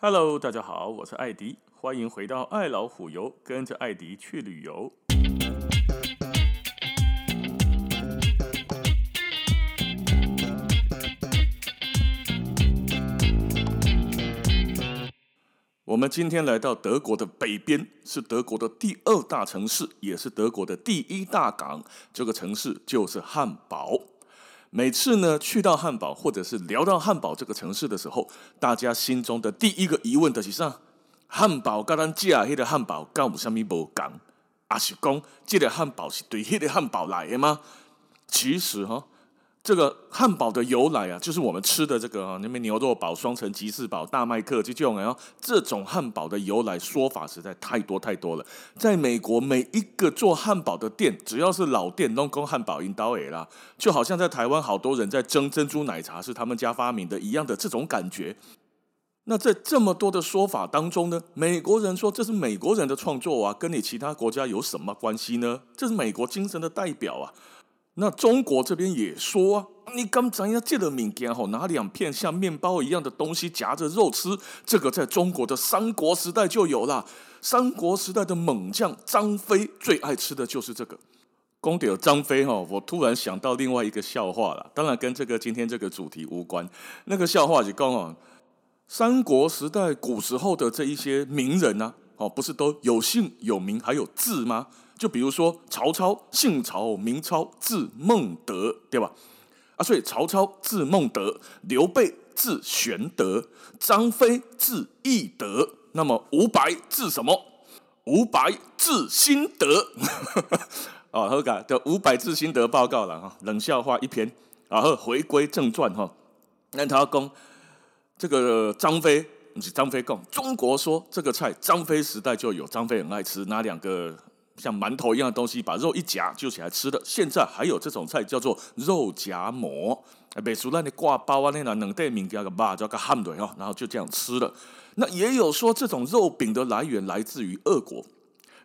Hello，大家好，我是艾迪，欢迎回到爱老虎游，跟着艾迪去旅游。我们今天来到德国的北边，是德国的第二大城市，也是德国的第一大港。这个城市就是汉堡。每次呢去到汉堡，或者是聊到汉堡这个城市的时候，大家心中的第一个疑问就是啥？汉堡跟咱家迄个汉堡干有啥咪无同？也是讲这个汉堡是对迄个汉堡来的吗？其实哈。这个汉堡的由来啊，就是我们吃的这个啊，那边牛肉堡、双层吉士堡、大麦克这种，然后这种汉堡的由来说法实在太多太多了。在美国，每一个做汉堡的店，只要是老店，都讲汉堡引导诶啦，就好像在台湾好多人在争珍珠奶茶是他们家发明的一样的这种感觉。那在这么多的说法当中呢，美国人说这是美国人的创作啊，跟你其他国家有什么关系呢？这是美国精神的代表啊。那中国这边也说啊，你刚才要借的物件吼，拿两片像面包一样的东西夹着肉吃，这个在中国的三国时代就有了。三国时代的猛将张飞最爱吃的就是这个。公屌张飞哈，我突然想到另外一个笑话了，当然跟这个今天这个主题无关。那个笑话就讲啊，三国时代古时候的这一些名人啊，哦，不是都有姓有名还有字吗？就比如说曹操，姓曹，名操，字孟德，对吧？啊，所以曹操字孟德，刘备字玄德，张飞字翼德。那么吴白字什么？吴白字心得。啊，好噶，的吴白字心得报告了哈，冷笑话一篇。然后回归正传哈，那他讲这个张飞，是张飞讲，中国说这个菜，张飞时代就有，张飞很爱吃，拿两个？像馒头一样的东西，把肉一夹就起来吃的。现在还有这种菜叫做肉夹馍，北苏那那挂包啊，那那冷带名叫个巴，叫个汉腿哦，然后就这样吃了。那也有说这种肉饼的来源来自于俄国。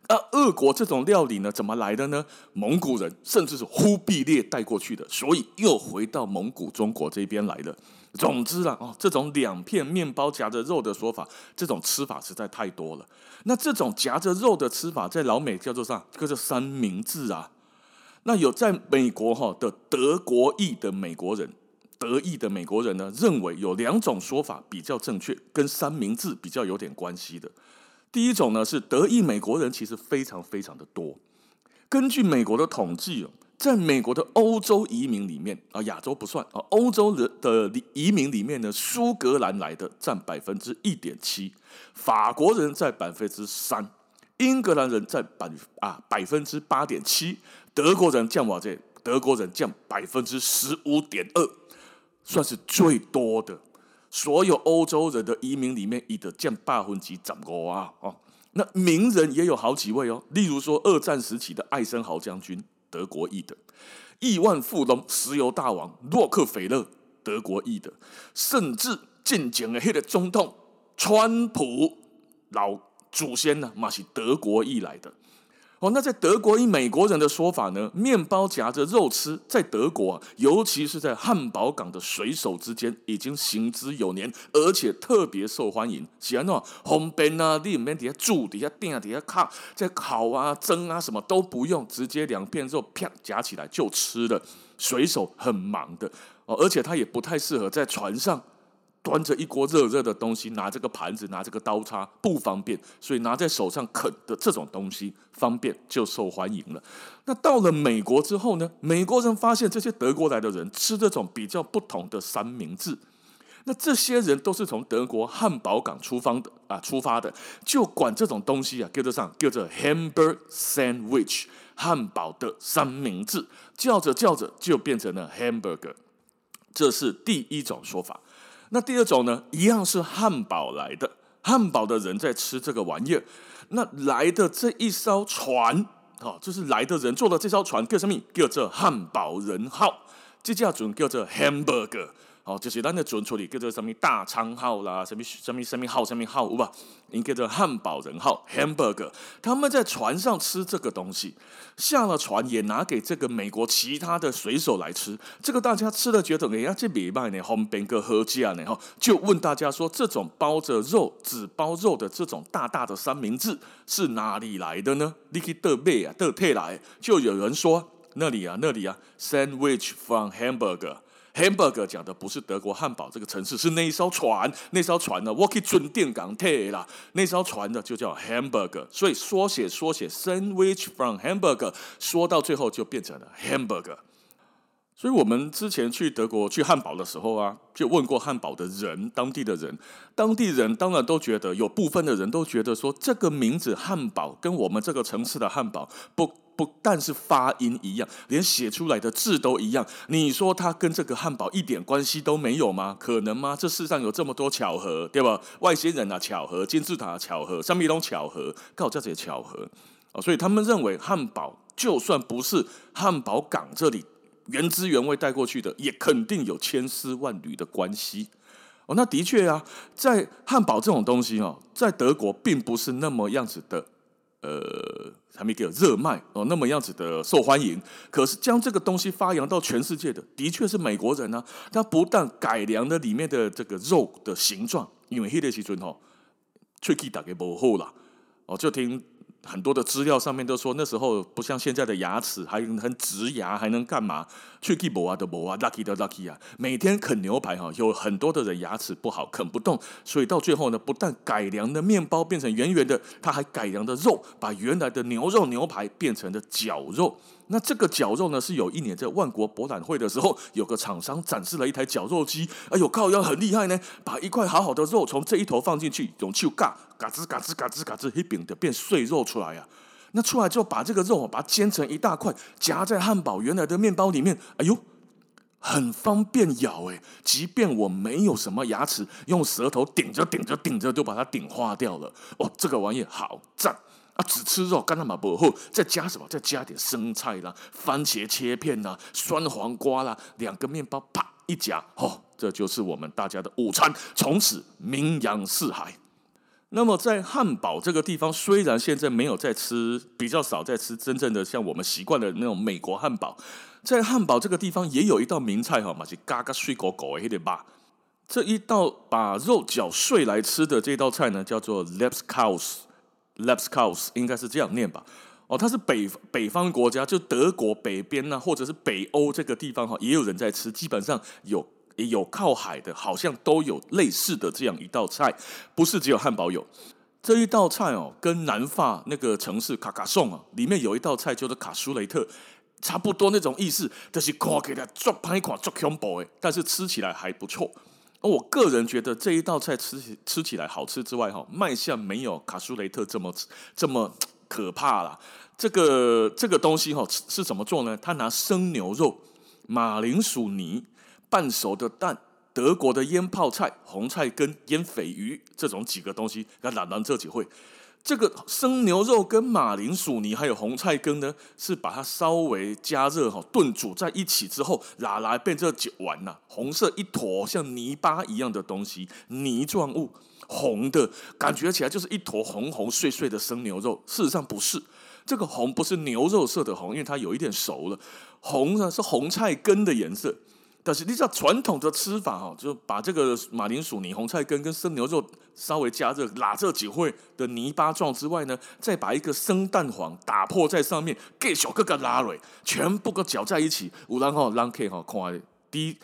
那俄国这种料理呢，怎么来的呢？蒙古人甚至是忽必烈带过去的，所以又回到蒙古中国这边来了。总之啦，哦，这种两片面包夹着肉的说法，这种吃法实在太多了。那这种夹着肉的吃法，在老美叫做啥？叫做三明治啊。那有在美国哈的德国裔的美国人，德裔的美国人呢，认为有两种说法比较正确，跟三明治比较有点关系的。第一种呢，是德裔美国人其实非常非常的多。根据美国的统计哦。在美国的欧洲移民里面啊，亚洲不算啊，欧洲人的移民里面呢，苏格兰来的占百分之一点七，法国人占百分之三，英格兰人占百啊百分之八点七，德国人占我这，德国人占百分之十五点二，算是最多的。所有欧洲人的移民里面，一的占百分之十五啊哦。那名人也有好几位哦，例如说二战时期的艾森豪将军。德国裔的亿万富翁、石油大王洛克菲勒，德国裔的，甚至近前的迄个总统川普老祖先呢，嘛是德国裔来的。哦，那在德国以美国人的说法呢，面包夹着肉吃，在德国啊，尤其是在汉堡港的水手之间，已经行之有年，而且特别受欢迎。是安怎方便啊，你里面底下煮，底下垫，底下烤，在烤啊、蒸啊，什么都不用，直接两片肉啪夹起来就吃了。水手很忙的哦，而且他也不太适合在船上。端着一锅热热的东西，拿这个盘子，拿这个刀叉不方便，所以拿在手上啃的这种东西方便，就受欢迎了。那到了美国之后呢？美国人发现这些德国来的人吃这种比较不同的三明治，那这些人都是从德国汉堡港出发的啊，出发的，就管这种东西啊叫做上叫做 Hamburger Sandwich，汉堡的三明治，叫着叫着就变成了 Hamburger，这是第一种说法。那第二种呢，一样是汉堡来的，汉堡的人在吃这个玩意儿。那来的这一艘船，哦，就是来的人坐的这艘船叫什么？叫做汉堡人号。这架船叫做 Hamburger，哦，就是咱的准处理叫做什么大昌号啦，什么什么什么号什么号，有吧？应该叫汉堡人号 （Hamburger）。他们在船上吃这个东西，下了船也拿给这个美国其他的水手来吃。这个大家吃了觉得哎呀，这礼拜呢，红边个喝价呢？哈，就问大家说，这种包着肉、只包肉的这种大大的三明治是哪里来的呢？你去得买啊，得退来，就有人说那里啊，那里啊，Sandwich from Hamburger。Hamburger 讲的不是德国汉堡这个城市，是那一艘船。那艘船呢，，Walkie 准电港铁啦。那艘船呢，就叫 Hamburger 所以缩写缩写 Sandwich from hamburger，缩到最后就变成了 Hamburger。所以我们之前去德国去汉堡的时候啊，就问过汉堡的人，当地的人，当地人当然都觉得，有部分的人都觉得说，这个名字汉堡跟我们这个城市的汉堡不。不但是发音一样，连写出来的字都一样。你说它跟这个汉堡一点关系都没有吗？可能吗？这世上有这么多巧合，对吧？外星人啊，巧合；金字塔巧合；三米龙巧合，告这些巧合啊！所以他们认为汉堡就算不是汉堡港这里原汁原味带过去的，也肯定有千丝万缕的关系哦。那的确啊，在汉堡这种东西哦，在德国并不是那么样子的。呃，还没给热卖哦，那么样子的受欢迎。可是将这个东西发扬到全世界的，的确是美国人呢、啊。他不但改良了里面的这个肉的形状，因为那个时候哦，喙齿大概不好啦，哦，就听。很多的资料上面都说，那时候不像现在的牙齿还很植牙，还能干嘛？去给博啊的博啊，lucky 的 lucky 啊！每天啃牛排哈，有很多的人牙齿不好，啃不动，所以到最后呢，不但改良的面包变成圆圆的，他还改良的肉，把原来的牛肉牛排变成了绞肉。那这个绞肉呢，是有一年在万国博览会的时候，有个厂商展示了一台绞肉机，哎呦靠腰很厉害呢，把一块好好的肉从这一头放进去，用手嘎嘎吱嘎吱嘎吱嘎吱一饼的变碎肉出来呀、啊。那出来之后，把这个肉把它煎成一大块，夹在汉堡原来的面包里面，哎呦，很方便咬哎，即便我没有什么牙齿，用舌头顶着顶着顶着就把它顶化掉了。哦，这个玩意好赞。啊，只吃肉，干那么不厚，再加什么？再加点生菜啦，番茄切片啦，酸黄瓜啦，两个面包啪一夹，哦，这就是我们大家的午餐，从此名扬四海。那么在汉堡这个地方，虽然现在没有在吃，比较少在吃真正的像我们习惯的那种美国汉堡，在汉堡这个地方也有一道名菜哈，嘛是嘎嘎碎狗狗的，对吧？这一道把肉搅碎来吃的这道菜呢，叫做 Labskaus Labskaus 应该是这样念吧？哦，它是北北方国家，就德国北边呐、啊，或者是北欧这个地方哈，也有人在吃。基本上有有靠海的，好像都有类似的这样一道菜，不是只有汉堡有这一道菜哦。跟南法那个城市卡卡颂啊，里面有一道菜叫做卡苏雷特，差不多那种意思，就是看起来做拍款做恐怖的，但是吃起来还不错。我个人觉得这一道菜吃起吃起来好吃之外，哈，卖相没有卡舒雷特这么这么可怕啦。这个这个东西哈是怎么做呢？他拿生牛肉、马铃薯泥、半熟的蛋、德国的腌泡菜、红菜根、腌鲱鱼这种几个东西，那朗朗这几会。这个生牛肉跟马铃薯泥还有红菜根呢，是把它稍微加热哈炖煮在一起之后，拿来变这几丸呐，红色一坨像泥巴一样的东西，泥状物，红的感觉起来就是一坨红红碎碎的生牛肉。事实上不是，这个红不是牛肉色的红，因为它有一点熟了，红呢是红菜根的颜色。但是你知道传统的吃法哈，就把这个马铃薯泥、红菜根跟生牛肉稍微加热，拉这几会的泥巴状之外呢，再把一个生蛋黄打破在上面，给小哥哥拉蕊，全部都搅在一起。有人哈让客哈看，第一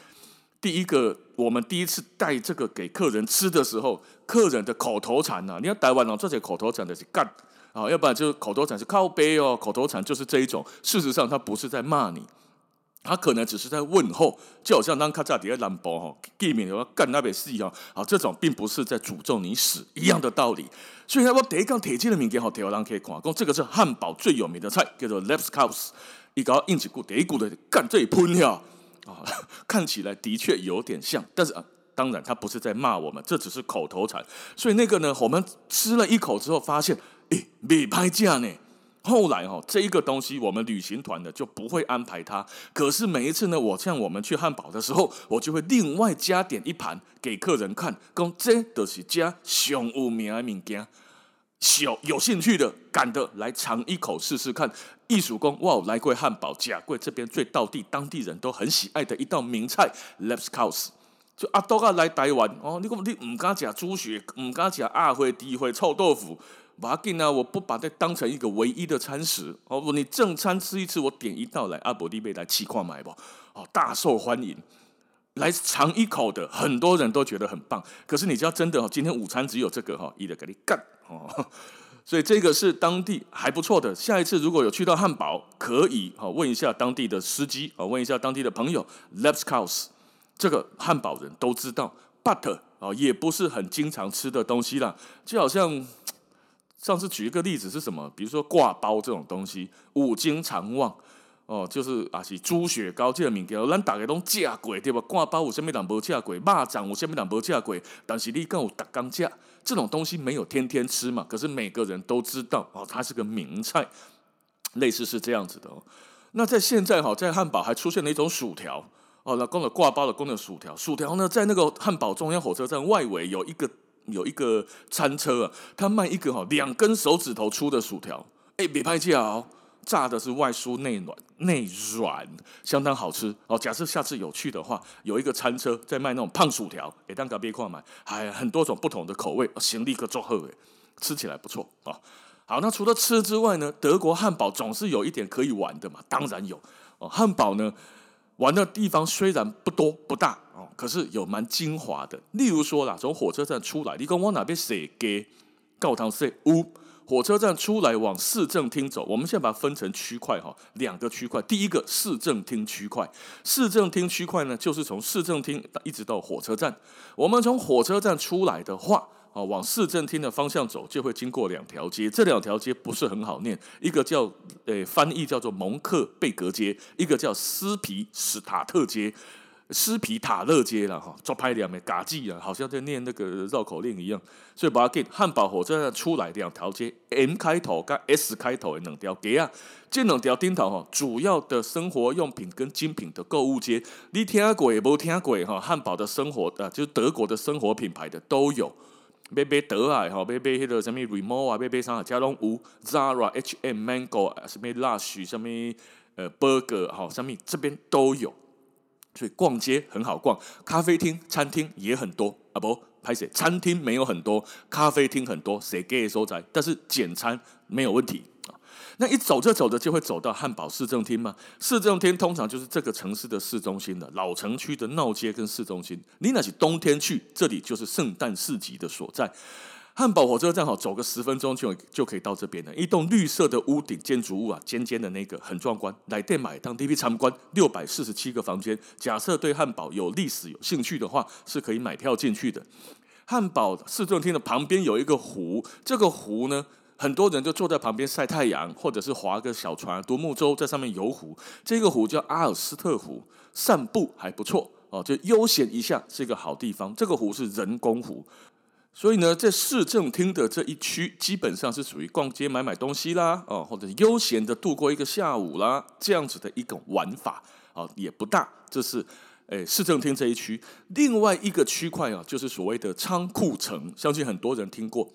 第一个我们第一次带这个给客人吃的时候，客人的口头禅呐，你要台湾人这些口头禅的是干啊，要不然就是口头禅是靠背哦，口头禅就是这一种。事实上，他不是在骂你。他可能只是在问候，就好像当卡扎迪的兰博哈，避免要干那边事一样，啊，这种并不是在诅咒你死一样的道理。所以，他说第一讲铁鸡的名字好，台湾人可以看，讲这个是汉堡最有名的菜，叫做 Labskaus，一个硬起骨，第一股的干这一喷呀，啊，看起来的确有点像，但是啊，当然他不是在骂我们，这只是口头禅。所以那个呢，我们吃了一口之后，发现，诶，没拍价呢。后来哈，这一个东西我们旅行团的就不会安排它。可是每一次呢，我像我们去汉堡的时候，我就会另外加点一盘给客人看，讲这都是家上有名的物件，小有兴趣的、敢的来尝一口试试看。艺术工哇，来过汉堡，假贵这边最道地，当地人都很喜爱的一道名菜，Labskaus。就阿多啊来台湾哦，你讲你唔敢食猪血，唔敢食鸭血、猪血、臭豆腐。不要紧啊！我不把它当成一个唯一的餐食哦。你正餐吃一次，我点一道来阿伯利贝来七块买不？哦，大受欢迎，来尝一口的很多人都觉得很棒。可是你知道真的哦，今天午餐只有这个哈，一的给你干哦。所以这个是当地还不错的。下一次如果有去到汉堡，可以哈问一下当地的司机啊，问一下当地的朋友。Labskaus 这个汉堡人都知道，but 啊也不是很经常吃的东西啦，就好像。上次举一个例子是什么？比如说挂包这种东西，五金常旺哦，就是啊是猪血糕这个物件，咱大家拢吃过对吧？挂包有啥物人无吃过？肉粽有啥物人无吃过？但是你敢有逐工吃这种东西没有天天吃嘛？可是每个人都知道哦，它是个名菜，类似是这样子的哦。那在现在哈，在汉堡还出现了一种薯条哦，那供的挂包的供的薯条，薯条呢在那个汉堡中央火车站外围有一个。有一个餐车啊，他卖一个哈两根手指头粗的薯条，哎，别拍价哦，炸的是外酥内软，内软，相当好吃哦。假设下次有去的话，有一个餐车在卖那种胖薯条，给大家别看买，还很多种不同的口味，行李可做好哎，吃起来不错啊。好，那除了吃之外呢，德国汉堡总是有一点可以玩的嘛，当然有哦。汉堡呢。玩的地方虽然不多不大哦，可是有蛮精华的。例如说啦，从火车站出来，你跟往哪边写给告堂说呜，火车站出来往市政厅走。我们现在把它分成区块哈，两个区块。第一个市政厅区块，市政厅区块呢，就是从市政厅一直到火车站。我们从火车站出来的话。哦，往市政厅的方向走，就会经过两条街。这两条街不是很好念，一个叫呃翻译叫做蒙克贝格街，一个叫斯皮史塔特街，斯皮塔勒街了哈。抓拍两枚嘎记啊，好像在念那个绕口令一样。所以把它给汉堡火车站出来两条街，M 开头跟 S 开头的两条街啊，这两条顶头哈，主要的生活用品跟精品的购物街，你听过也不听过哈？汉堡的生活啊，就是德国的生活品牌的都有。买买德啊吼，买买迄个什么 Remo 啊，买买啥，加拢有 Zara、H&M、Mango，什么 Lush，什么呃 Burger 吼，什么这边都有，所以逛街很好逛，咖啡厅、餐厅也很多啊，不，拍谢餐厅没有很多，咖啡厅很多，谁给收在，但是简餐没有问题。那一走着走着就会走到汉堡市政厅吗？市政厅通常就是这个城市的市中心的老城区的闹街跟市中心。你那是冬天去，这里就是圣诞市集的所在。汉堡火车站好，走个十分钟就就可以到这边了。一栋绿色的屋顶建筑物啊，尖尖的那个很壮观。来电买当 DP 参观，六百四十七个房间。假设对汉堡有历史有兴趣的话，是可以买票进去的。汉堡市政厅的旁边有一个湖，这个湖呢，很多人就坐在旁边晒太阳，或者是划个小船、独木舟在上面游湖。这个湖叫阿尔斯特湖，散步还不错哦，就悠闲一下是一个好地方。这个湖是人工湖，所以呢，在市政厅的这一区基本上是属于逛街买买东西啦，哦，或者悠闲的度过一个下午啦，这样子的一种玩法哦，也不大。这是诶市政厅这一区，另外一个区块啊，就是所谓的仓库城，相信很多人听过。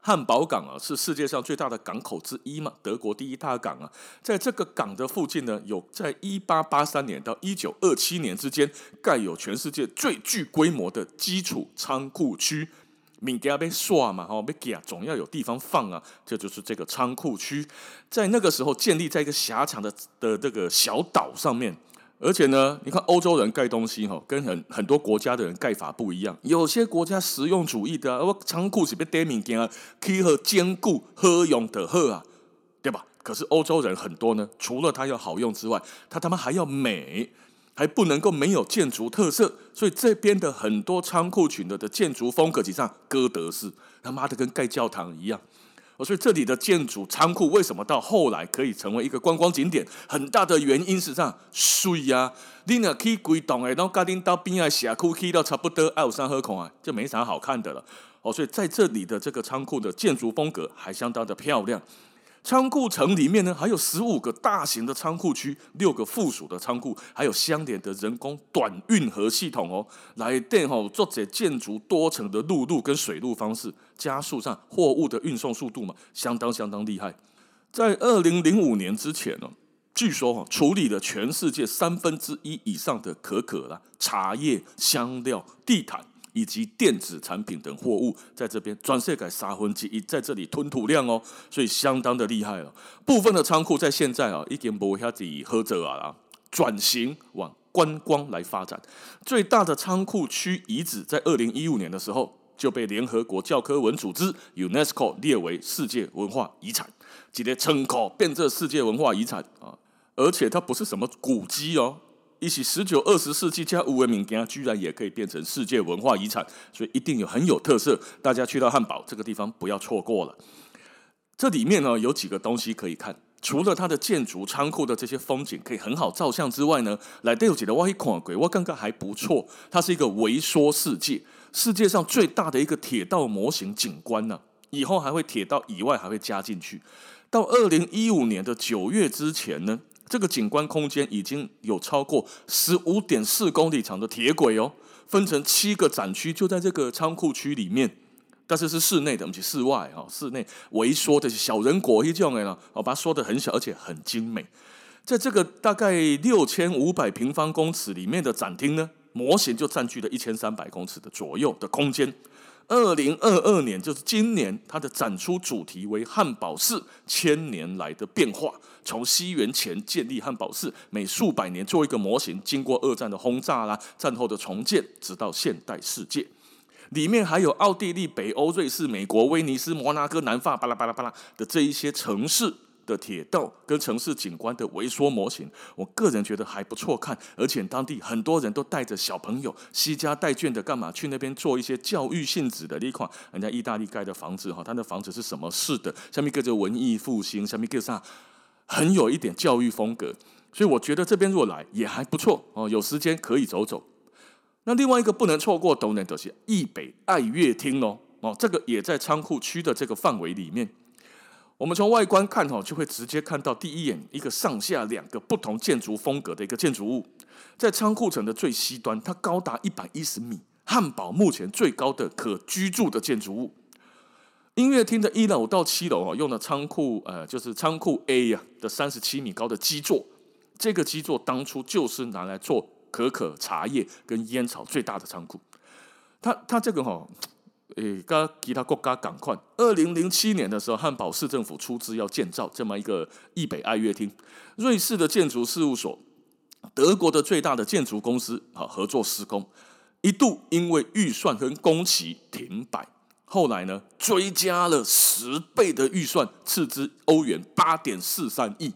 汉堡港啊，是世界上最大的港口之一嘛，德国第一大港啊，在这个港的附近呢，有在一八八三年到一九二七年之间盖有全世界最具规模的基础仓库区。物件被刷嘛，吼，被夹总要有地方放啊，这就是这个仓库区，在那个时候建立在一个狭长的的这个小岛上面。而且呢，你看欧洲人盖东西哈，跟很很多国家的人盖法不一样。有些国家实用主义的，我仓库是被堆物件啊，可以坚固合用的好啊，对吧？可是欧洲人很多呢，除了它要好用之外，它他妈还要美，还不能够没有建筑特色。所以这边的很多仓库群的的建筑风格，实上哥德式，他妈的跟盖教堂一样。所以这里的建筑仓库为什么到后来可以成为一个观光景点？很大的原因是这样，水呀，你那可以归栋哎，然后家庭到边啊，下库去到差不多爱有山河孔啊，就没啥好看的了。哦，所以在这里的这个仓库的建筑风格还相当的漂亮。仓库城里面呢，还有十五个大型的仓库区，六个附属的仓库，还有相连的人工短运河系统哦，来电吼做这建筑多层的陆路跟水路方式，加速上货物的运送速度嘛，相当相当厉害。在二零零五年之前呢，据说哈处理了全世界三分之一以上的可可啦、茶叶、香料、地毯。以及电子产品等货物在这边转世改三分之一在这里吞吐量哦，所以相当的厉害了。部分的仓库在现在啊，已经不下子喝着啊，转型往观光来发展。最大的仓库区遗址在二零一五年的时候就被联合国教科文组织 UNESCO 列为世界文化遗产，直接称口变这世界文化遗产啊，而且它不是什么古迹哦。一起十九二十世纪加五文明家居然也可以变成世界文化遗产，所以一定有很有特色。大家去到汉堡这个地方不要错过了。这里面呢有几个东西可以看，除了它的建筑、仓库的这些风景可以很好照相之外呢，来都有几个我一看过，我感觉还不错。它是一个微缩世界，世界上最大的一个铁道模型景观呢、以后还会铁道以外还会加进去。到二零一五年的九月之前呢。这个景观空间已经有超过十五点四公里长的铁轨哦，分成七个展区，就在这个仓库区里面，但是是室内的，不是室外哈，室内微缩的小人国一种的，我把它说的很小，而且很精美。在这个大概六千五百平方公尺里面的展厅呢，模型就占据了一千三百公尺的左右的空间。二零二二年就是今年，它的展出主题为汉堡市千年来的变化，从西元前建立汉堡市，每数百年做一个模型，经过二战的轰炸啦，战后的重建，直到现代世界。里面还有奥地利、北欧、瑞士、美国、威尼斯、摩纳哥、南法，巴拉巴拉巴拉的这一些城市。的铁道跟城市景观的微缩模型，我个人觉得还不错看，而且当地很多人都带着小朋友，惜家带眷的干嘛去那边做一些教育性质的那款，人家意大利盖的房子哈，他的房子是什么式的？下面跟着文艺复兴，下面跟上很有一点教育风格，所以我觉得这边若来也还不错哦，有时间可以走走。那另外一个不能错过，当然就是易北爱乐厅喽哦，这个也在仓库区的这个范围里面。我们从外观看哈，就会直接看到第一眼一个上下两个不同建筑风格的一个建筑物，在仓库层的最西端，它高达一百一十米，汉堡目前最高的可居住的建筑物。音乐厅的一楼到七楼啊用的仓库呃，就是仓库 A 呀的三十七米高的基座，这个基座当初就是拿来做可可茶叶跟烟草最大的仓库。它它这个哈。诶，跟其他国家赶快。二零零七年的时候，汉堡市政府出资要建造这么一个易北爱乐厅。瑞士的建筑事务所、德国的最大的建筑公司啊合作施工，一度因为预算跟工期停摆，后来呢追加了十倍的预算，斥资欧元八点四三亿。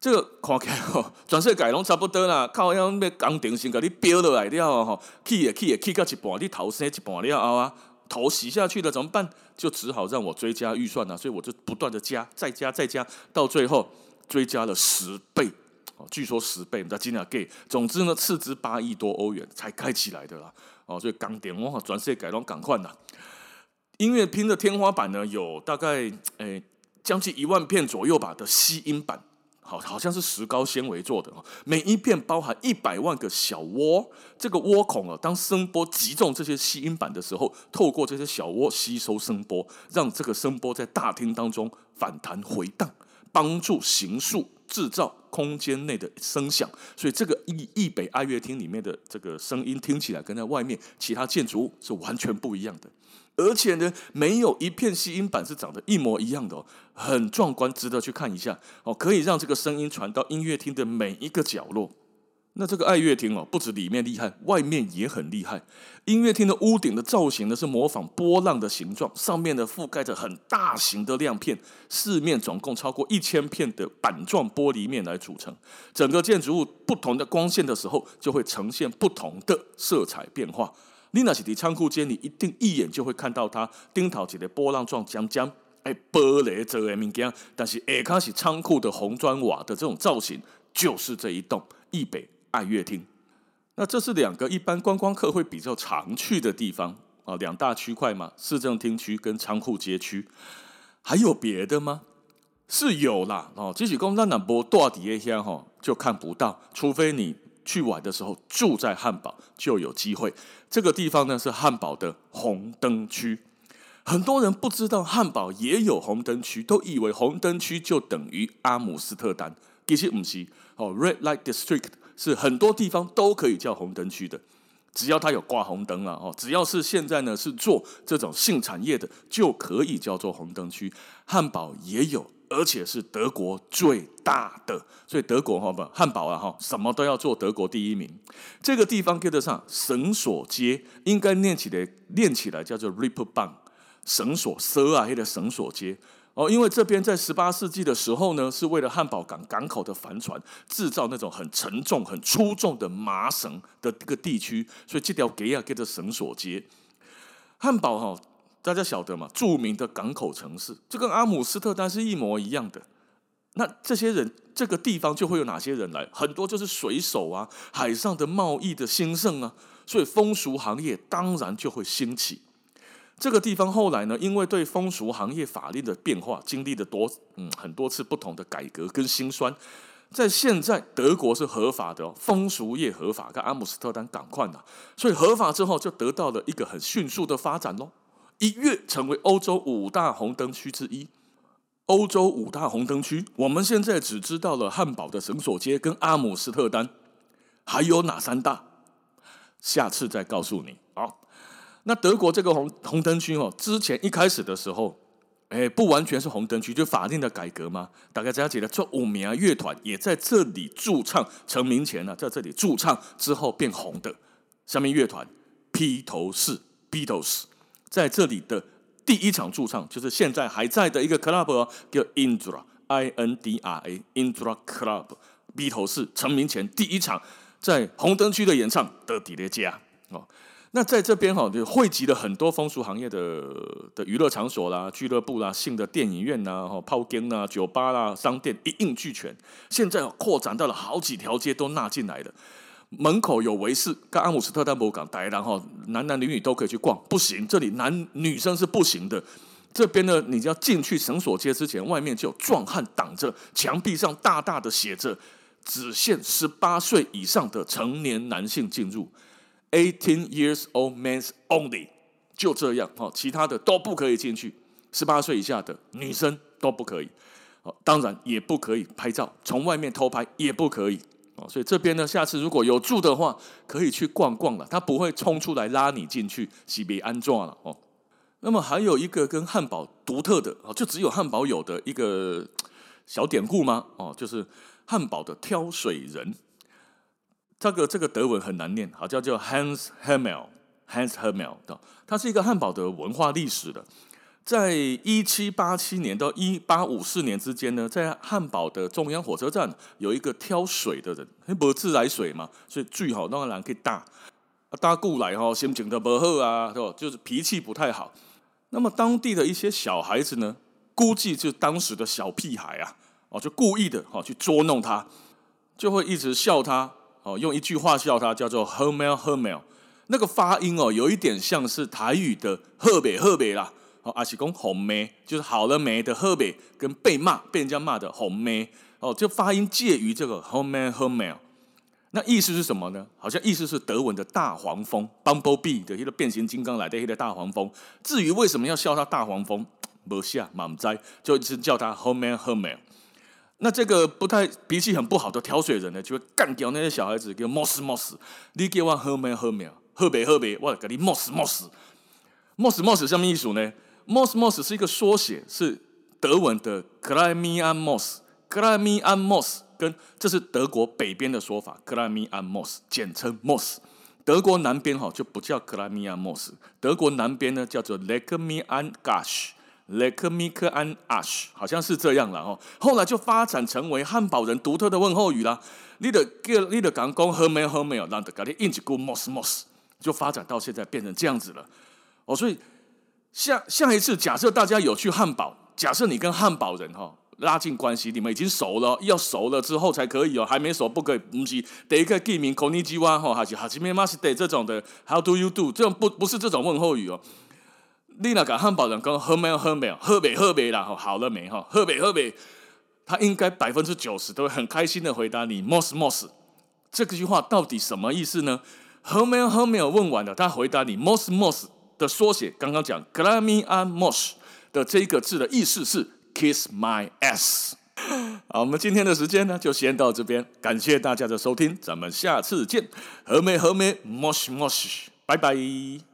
这个看起来吼，全世界拢差不多啦，靠要咩工程先给你标落来了吼，起也起也起到一半，你头生一半了后啊，头洗下去了怎么办？就只好让我追加预算呐，所以我就不断的加，再加再加，到最后追加了十倍，哦，据说十倍，你知道几给？总之呢，斥资八亿多欧元才盖起来的啦，哦，所以钢点我全世界拢赶快呐。音乐厅的天花板呢，有大概 诶将近一万片左右吧的吸音板。好，好像是石膏纤维做的，每一片包含一百万个小窝。这个窝孔啊，当声波击中这些吸音板的时候，透过这些小窝吸收声波，让这个声波在大厅当中反弹回荡，帮助形塑制造空间内的声响。所以，这个易易北爱乐厅里面的这个声音听起来跟在外面其他建筑物是完全不一样的。而且呢，没有一片吸音板是长得一模一样的哦，很壮观，值得去看一下哦。可以让这个声音传到音乐厅的每一个角落。那这个爱乐厅哦，不止里面厉害，外面也很厉害。音乐厅的屋顶的造型呢，是模仿波浪的形状，上面呢覆盖着很大型的亮片，四面总共超过一千片的板状玻璃面来组成。整个建筑物不同的光线的时候，就会呈现不同的色彩变化。你那是在仓库间，你一定一眼就会看到它顶头一个波浪状尖尖，哎，玻璃做的物件，但是下卡是仓库的红砖瓦的这种造型，就是这一栋易北爱乐厅。那这是两个一般观光客会比较常去的地方啊，两大区块嘛，市政厅区跟仓库街区，还有别的吗？是有啦哦，即使讲咱若无住伫个遐吼，就看不到，除非你去玩的时候住在汉堡，就有机会。这个地方呢是汉堡的红灯区，很多人不知道汉堡也有红灯区，都以为红灯区就等于阿姆斯特丹，其实不是哦。Red Light District 是很多地方都可以叫红灯区的。只要它有挂红灯了哦，只要是现在呢是做这种性产业的，就可以叫做红灯区。汉堡也有，而且是德国最大的，所以德国哈不汉堡啊哈，什么都要做德国第一名。这个地方跟得上绳索街，应该念起来念起来叫做 r i p p e r b a n k 绳索蛇啊，黑的绳索街。哦，因为这边在十八世纪的时候呢，是为了汉堡港港口的帆船制造那种很沉重、很粗重的麻绳的这个地区，所以这条街啊叫做绳索街。汉堡哈，大家晓得嘛？著名的港口城市，就跟阿姆斯特丹是一模一样的。那这些人，这个地方就会有哪些人来？很多就是水手啊，海上的贸易的兴盛啊，所以风俗行业当然就会兴起。这个地方后来呢，因为对风俗行业法令的变化，经历了多嗯很多次不同的改革跟辛酸，在现在德国是合法的哦，风俗业合法，跟阿姆斯特丹赶快的，所以合法之后就得到了一个很迅速的发展喽，一跃成为欧洲五大红灯区之一。欧洲五大红灯区，我们现在只知道了汉堡的绳索街跟阿姆斯特丹，还有哪三大？下次再告诉你。好。那德国这个红红灯区哦，之前一开始的时候，哎，不完全是红灯区，就法令的改革嘛。大概这样讲的，这五名乐团也在这里驻唱，成名前呢，在这里驻唱之后变红的。下面乐团披头士 Beatles 在这里的第一场驻唱，就是现在还在的一个 club 叫 Indra I N D R A Indra Club。披头士成名前第一场在红灯区的演唱的迪列加哦。那在这边哈，就汇集了很多风俗行业的的娱乐场所啦、俱乐部啦、性的电影院呐、哈泡间呐、酒吧啦、商店一应俱全。现在扩展到了好几条街都纳进来了。门口有围视，跟阿姆斯特丹博港待，然后男男女女都可以去逛。不行，这里男女生是不行的。这边呢，你要进去绳索街之前，外面就有壮汉挡着，墙壁上大大的写着“只限十八岁以上的成年男性进入”。Eighteen years old men's only，就这样哈，其他的都不可以进去。十八岁以下的女生都不可以，哦当然也不可以拍照，从外面偷拍也不可以。哦所以这边呢，下次如果有住的话，可以去逛逛了。他不会冲出来拉你进去，洗别安装了哦。那么还有一个跟汉堡独特的哦，就只有汉堡有的一个小典故吗？哦，就是汉堡的挑水人。这个这个德文很难念，好叫叫 Hans Hermel，Hans Hermel 的，它是一个汉堡的文化历史的。在一七八七年到一八五四年之间呢，在汉堡的中央火车站有一个挑水的人，不自来水嘛，所以最好当然可以打，打过来哈，心情都不好啊，是吧？就是脾气不太好。那么当地的一些小孩子呢，估计就当时的小屁孩啊，哦，就故意的哈去捉弄他，就会一直笑他。哦，用一句话笑他叫做 “Hermel Hermel”，那个发音哦，有一点像是台语的“赫北赫北”啦。哦，阿是讲红妹，就是好了没的赫北，跟被骂被人家骂的红妹。哦，就发音介于这个 “Hermel Hermel”。那意思是什么呢？好像意思是德文的大黄蜂 （Bumblebee） 的一个变形金刚来的一个大黄蜂。至于为什么要笑他大黄蜂，没下满栽，就一直叫他 “Hermel Hermel”。那这个不太脾气很不好的挑水人呢，就会干掉那些小孩子，叫 Moss Moss，你给我喝没喝没？喝没喝没？我给你 Moss Moss，Moss Moss 什么意思呢？Moss Moss 是一个缩写，是德文的 Kleine Moss，Kleine Moss 跟这是德国北边的说法，Kleine Moss 简称 Moss。德国南边哈就不叫 Kleine Moss，德国南边呢叫做 Leck mich am Arsch。Leckemigash 好像是这样了哦。后来就发展成为汉堡人独特的问候语啦。你的叫你的刚讲喝没有喝没有，让的搞的印几股 moss moss，就发展到现在变成这样子了。哦，所以下下一次假设大家有去汉堡，假设你跟汉堡人哈拉近关系，你们已经熟了，要熟了之后才可以哦，还没熟不可以。不是第一个见面こんにちは哈，还是はじめまして这种的，How do you do？这种不不是这种问候语哦。 你那个汉堡人讲喝没有喝没有喝没喝没啦，好了没哈？喝没喝没？他应该百分之九十都会很开心的回答你 mos mos。这个句话到底什么意思呢？喝没有喝没有问完了，他回答你 mos mos 的缩写，刚刚讲 glamian mos 的这个字的意思是 kiss my ass。好，我们今天的时间呢就先到这边，感谢大家的收听，咱们下次见。和美和美 mos mos，拜拜。